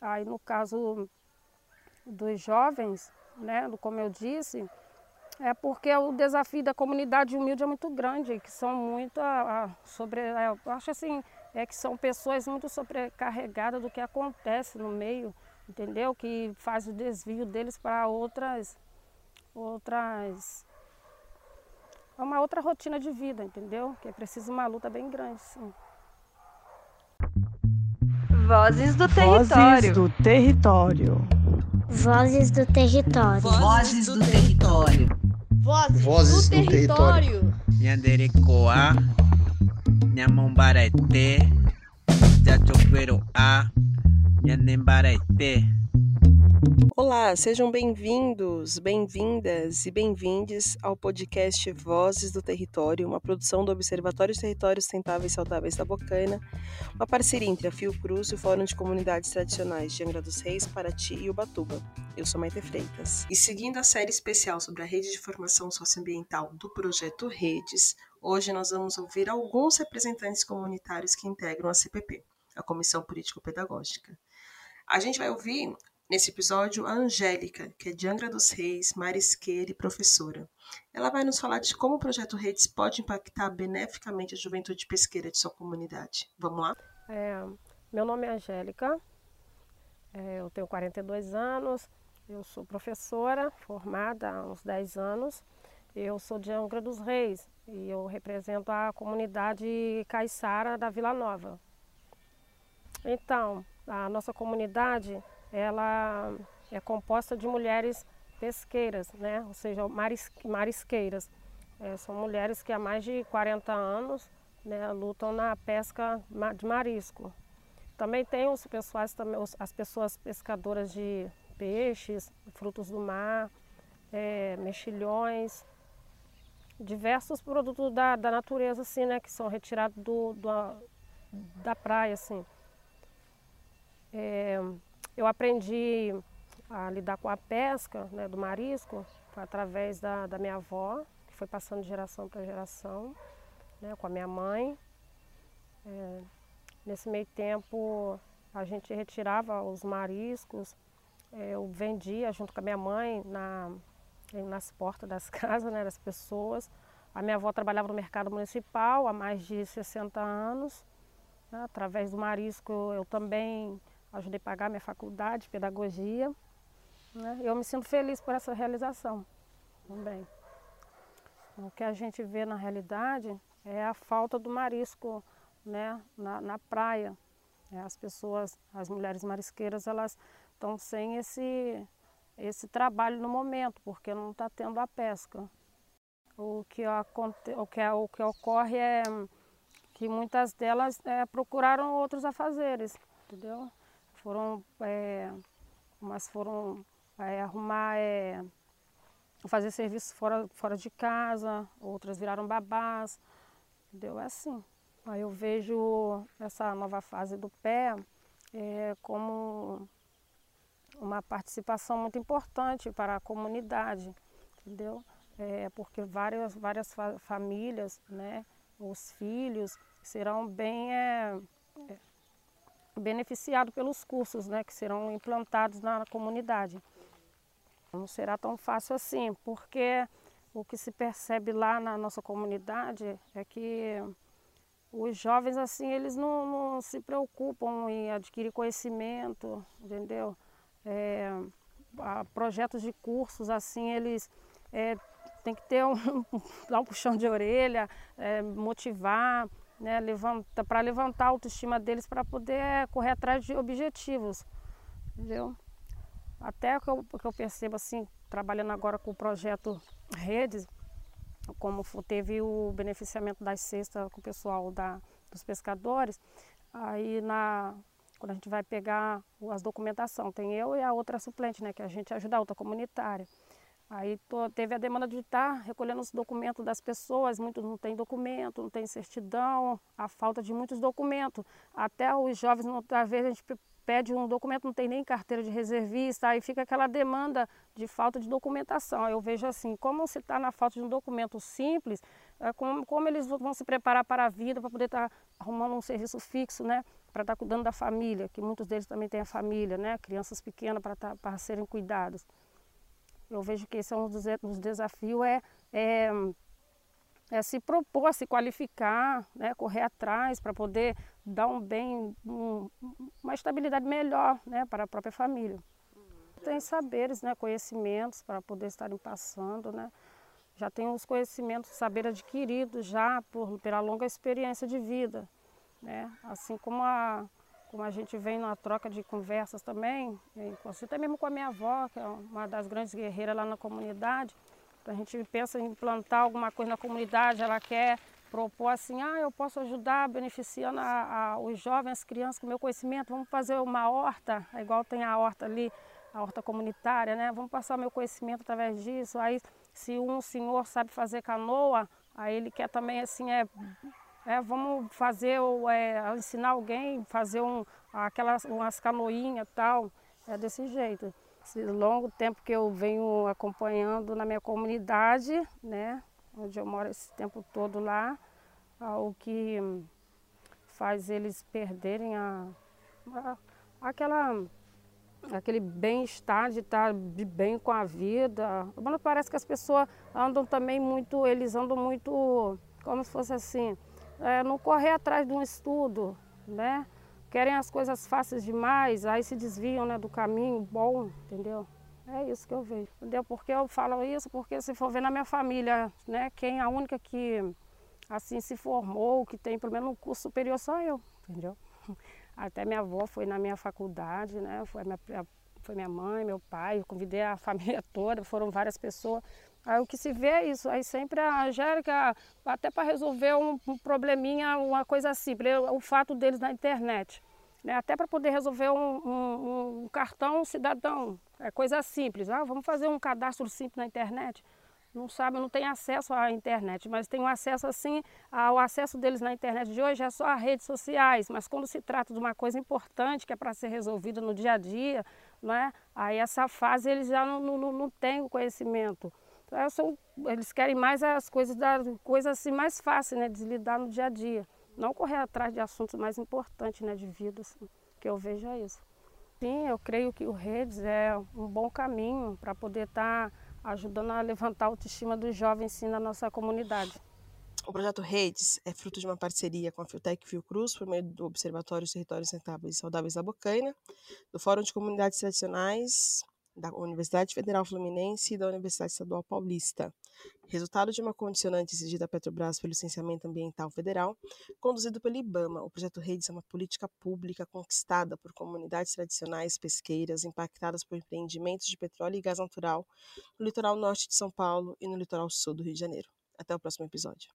Aí no caso dos jovens, né, como eu disse, é porque o desafio da comunidade humilde é muito grande, que são muito sobre, é, eu acho assim, é que são pessoas muito sobrecarregadas do que acontece no meio, entendeu? Que faz o desvio deles para outras outras é uma outra rotina de vida, entendeu? Que é preciso uma luta bem grande, sim. Vozes do território. Vozes do território. Vozes do território. Vozes do território. Vozes, Vozes do, do território. Nhanderecoa, Nhamombarete, Jachoqueroa, Nhanembarete. Olá, sejam bem-vindos, bem-vindas e bem-vindes ao podcast Vozes do Território, uma produção do Observatório de Territórios Sustentáveis e Saudáveis da Bocaina, uma parceria entre a Fiocruz e o Fórum de Comunidades Tradicionais de Angra dos Reis, Paraty e Ubatuba. Eu sou Maite Freitas. E seguindo a série especial sobre a rede de formação socioambiental do projeto Redes, hoje nós vamos ouvir alguns representantes comunitários que integram a CPP, a Comissão Político-Pedagógica. A gente vai ouvir Nesse episódio, a Angélica, que é de Angra dos Reis, marisqueira e professora. Ela vai nos falar de como o projeto Redes pode impactar beneficamente a juventude pesqueira de sua comunidade. Vamos lá? É, meu nome é Angélica, é, eu tenho 42 anos, eu sou professora, formada há uns 10 anos. Eu sou de Angra dos Reis e eu represento a comunidade caiçara da Vila Nova. Então, a nossa comunidade ela é composta de mulheres pesqueiras, né? ou seja, maris, marisqueiras. É, são mulheres que há mais de 40 anos né, lutam na pesca de marisco. Também tem os pessoais, as pessoas pescadoras de peixes, frutos do mar, é, mexilhões, diversos produtos da, da natureza assim, né, que são retirados do, do da praia. Assim. É, eu aprendi a lidar com a pesca né, do marisco através da, da minha avó, que foi passando de geração para geração, né, com a minha mãe. É, nesse meio tempo, a gente retirava os mariscos, é, eu vendia junto com a minha mãe na, nas portas das casas né, das pessoas. A minha avó trabalhava no mercado municipal há mais de 60 anos. Né, através do marisco, eu também ajudei a pagar minha faculdade de pedagogia. Né? Eu me sinto feliz por essa realização também. O que a gente vê na realidade é a falta do marisco né? na, na praia. É, as pessoas, as mulheres marisqueiras, elas estão sem esse, esse trabalho no momento, porque não está tendo a pesca. O que, o, que, o que ocorre é que muitas delas é, procuraram outros afazeres, entendeu? Foram, é, umas foram é, arrumar, é, fazer serviço fora, fora de casa, outras viraram babás, entendeu? É assim. Aí eu vejo essa nova fase do pé é, como uma participação muito importante para a comunidade, entendeu? É, porque várias, várias fa famílias, né, os filhos serão bem é, é beneficiado pelos cursos né, que serão implantados na comunidade. Não será tão fácil assim, porque o que se percebe lá na nossa comunidade é que os jovens assim eles não, não se preocupam em adquirir conhecimento, entendeu? É, projetos de cursos assim eles é, tem que ter um, um puxão de orelha, é, motivar, né, levanta, para levantar a autoestima deles para poder correr atrás de objetivos, entendeu? Até que que eu percebo assim, trabalhando agora com o projeto Redes, como teve o beneficiamento das cestas com o pessoal da, dos pescadores, aí na, quando a gente vai pegar as documentação, tem eu e a outra suplente, né, que a gente ajuda a outra comunitária. Aí tô, teve a demanda de estar tá recolhendo os documentos das pessoas, muitos não têm documento, não tem certidão, a falta de muitos documentos. Até os jovens, às vezes a gente pede um documento, não tem nem carteira de reservista, aí fica aquela demanda de falta de documentação. Eu vejo assim, como se está na falta de um documento simples, é como, como, eles vão se preparar para a vida, para poder estar tá arrumando um serviço fixo, né? para estar tá cuidando da família, que muitos deles também têm a família, né? Crianças pequenas para tá, serem cuidados. Eu vejo que esse é um dos, dos desafios é, é, é, se propor, se qualificar, né? correr atrás para poder dar um bem, um, uma estabilidade melhor né? para a própria família. Tem saberes, né? conhecimentos para poder estarem passando, né? já tem os conhecimentos, saber adquiridos já por, pela longa experiência de vida. Né? Assim como a, como a gente vem numa troca de conversas também, até mesmo com a minha avó, que é uma das grandes guerreiras lá na comunidade, a gente pensa em implantar alguma coisa na comunidade, ela quer propor assim, ah, eu posso ajudar beneficiando a, a, os jovens, as crianças com meu conhecimento, vamos fazer uma horta, igual tem a horta ali, a horta comunitária, né? Vamos passar meu conhecimento através disso. Aí se um senhor sabe fazer canoa, aí ele quer também assim, é, é vamos fazer, é, ensinar alguém, fazer um, aquelas, umas canoinhas e tal. É desse jeito. Esse longo tempo que eu venho acompanhando na minha comunidade, né? Onde eu moro esse tempo todo lá, o que faz eles perderem a, a aquela aquele bem-estar de estar bem com a vida. Mas parece que as pessoas andam também muito, eles andam muito, como se fosse assim, é, não correr atrás de um estudo, né? Querem as coisas fáceis demais, aí se desviam né, do caminho bom, entendeu? É isso que eu vejo, entendeu? Porque eu falo isso, porque se for ver na minha família, né, quem é a única que assim se formou, que tem pelo menos um curso superior sou eu, entendeu? Até minha avó foi na minha faculdade, né? Foi minha, foi minha mãe, meu pai, eu convidei a família toda, foram várias pessoas. Aí o que se vê é isso, aí sempre a Angélica, até para resolver um, probleminha, uma coisa simples, o fato deles na internet. Né? Até para poder resolver um, um, um cartão cidadão, é coisa simples. Ah, vamos fazer um cadastro simples na internet não sabe, não tem acesso à internet, mas tem um acesso assim, ao acesso deles na internet de hoje é só as redes sociais, mas quando se trata de uma coisa importante que é para ser resolvida no dia a dia, não é? aí essa fase eles já não, não, não têm o conhecimento. Então, são, eles querem mais as coisas, da, assim mais fáceis né, de lidar no dia a dia, não correr atrás de assuntos mais importantes né, de vida, assim, que eu vejo é isso. Sim, eu creio que o Redes é um bom caminho para poder estar... Tá ajudando a levantar a autoestima dos jovens sim na nossa comunidade. O projeto Redes é fruto de uma parceria com a Fiotec Fiocruz, por meio do Observatório Territórios Rentáveis e Saudáveis da Bocaina, do Fórum de Comunidades Tradicionais da Universidade Federal Fluminense e da Universidade Estadual Paulista. Resultado de uma condicionante exigida à Petrobras pelo Licenciamento Ambiental Federal, conduzido pelo IBAMA, o projeto Redes é uma política pública conquistada por comunidades tradicionais pesqueiras impactadas por empreendimentos de petróleo e gás natural no litoral norte de São Paulo e no litoral sul do Rio de Janeiro. Até o próximo episódio.